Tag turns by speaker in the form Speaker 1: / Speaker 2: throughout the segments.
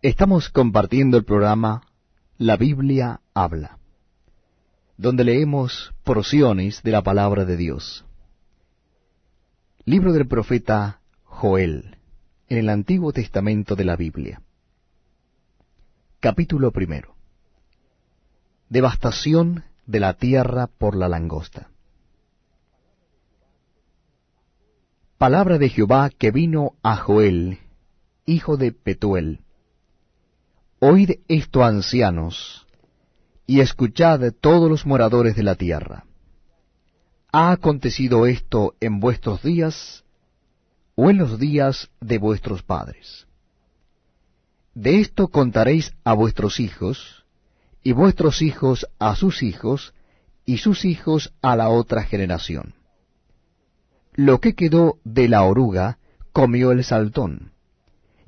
Speaker 1: Estamos compartiendo el programa La Biblia habla, donde leemos porciones de la palabra de Dios. Libro del profeta Joel, en el Antiguo Testamento de la Biblia. Capítulo primero. Devastación de la tierra por la langosta. Palabra de Jehová que vino a Joel, hijo de Petuel. Oíd esto, ancianos, y escuchad todos los moradores de la tierra. ¿Ha acontecido esto en vuestros días o en los días de vuestros padres? De esto contaréis a vuestros hijos, y vuestros hijos a sus hijos, y sus hijos a la otra generación lo que quedó de la oruga comió el saltón,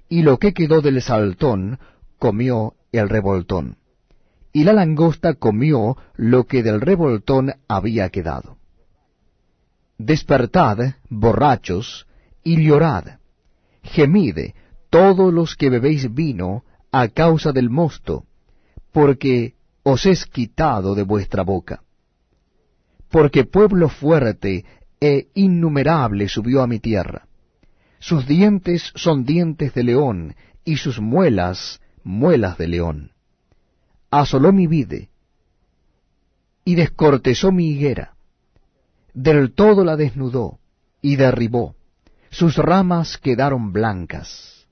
Speaker 1: y lo que quedó del saltón comió el revoltón, y la langosta comió lo que del revoltón había quedado. Despertad, borrachos, y llorad, gemid todos los que bebéis vino a causa del mosto, porque os es quitado de vuestra boca. Porque pueblo fuerte e innumerable subió a mi tierra. Sus dientes son dientes de león, y sus muelas muelas de león. Asoló mi vide, y descortezó mi higuera. Del todo la desnudó, y derribó. Sus ramas quedaron blancas.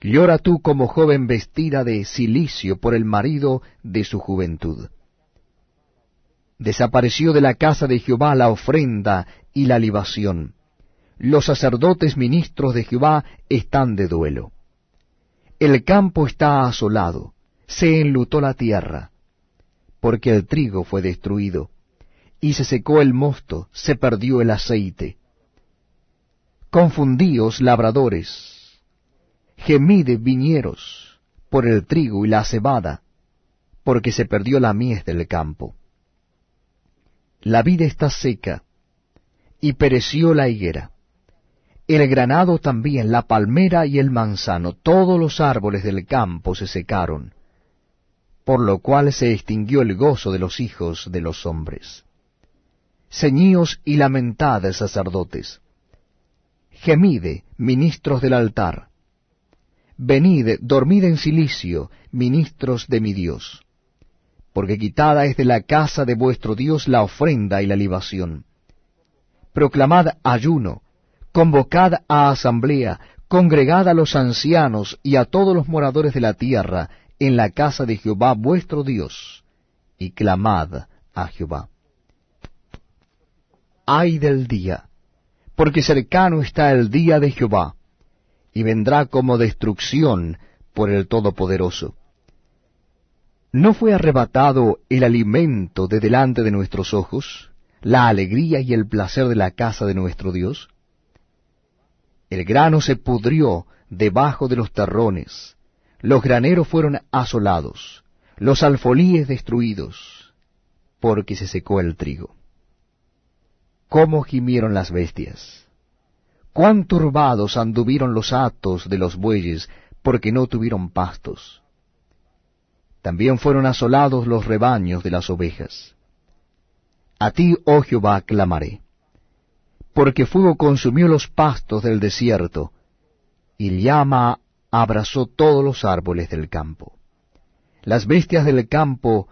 Speaker 1: Llora tú como joven vestida de silicio por el marido de su juventud. Desapareció de la casa de Jehová la ofrenda y la libación. Los sacerdotes ministros de Jehová están de duelo. El campo está asolado, se enlutó la tierra, porque el trigo fue destruido, y se secó el mosto, se perdió el aceite. Confundíos labradores, gemid viñeros, por el trigo y la cebada, porque se perdió la mies del campo la vida está seca, y pereció la higuera. El granado también, la palmera y el manzano, todos los árboles del campo se secaron, por lo cual se extinguió el gozo de los hijos de los hombres. Ceñíos y lamentad, sacerdotes. Gemide, ministros del altar. Venid, dormid en silicio, ministros de mi Dios porque quitada es de la casa de vuestro Dios la ofrenda y la libación. Proclamad ayuno, convocad a asamblea, congregad a los ancianos y a todos los moradores de la tierra en la casa de Jehová vuestro Dios, y clamad a Jehová. Ay del día, porque cercano está el día de Jehová, y vendrá como destrucción por el Todopoderoso. ¿No fue arrebatado el alimento de delante de nuestros ojos, la alegría y el placer de la casa de nuestro Dios? El grano se pudrió debajo de los terrones, los graneros fueron asolados, los alfolíes destruidos, porque se secó el trigo. ¿Cómo gimieron las bestias? ¿Cuán turbados anduvieron los atos de los bueyes, porque no tuvieron pastos? También fueron asolados los rebaños de las ovejas. A ti, oh Jehová, clamaré, porque fuego consumió los pastos del desierto, y llama abrazó todos los árboles del campo. Las bestias del campo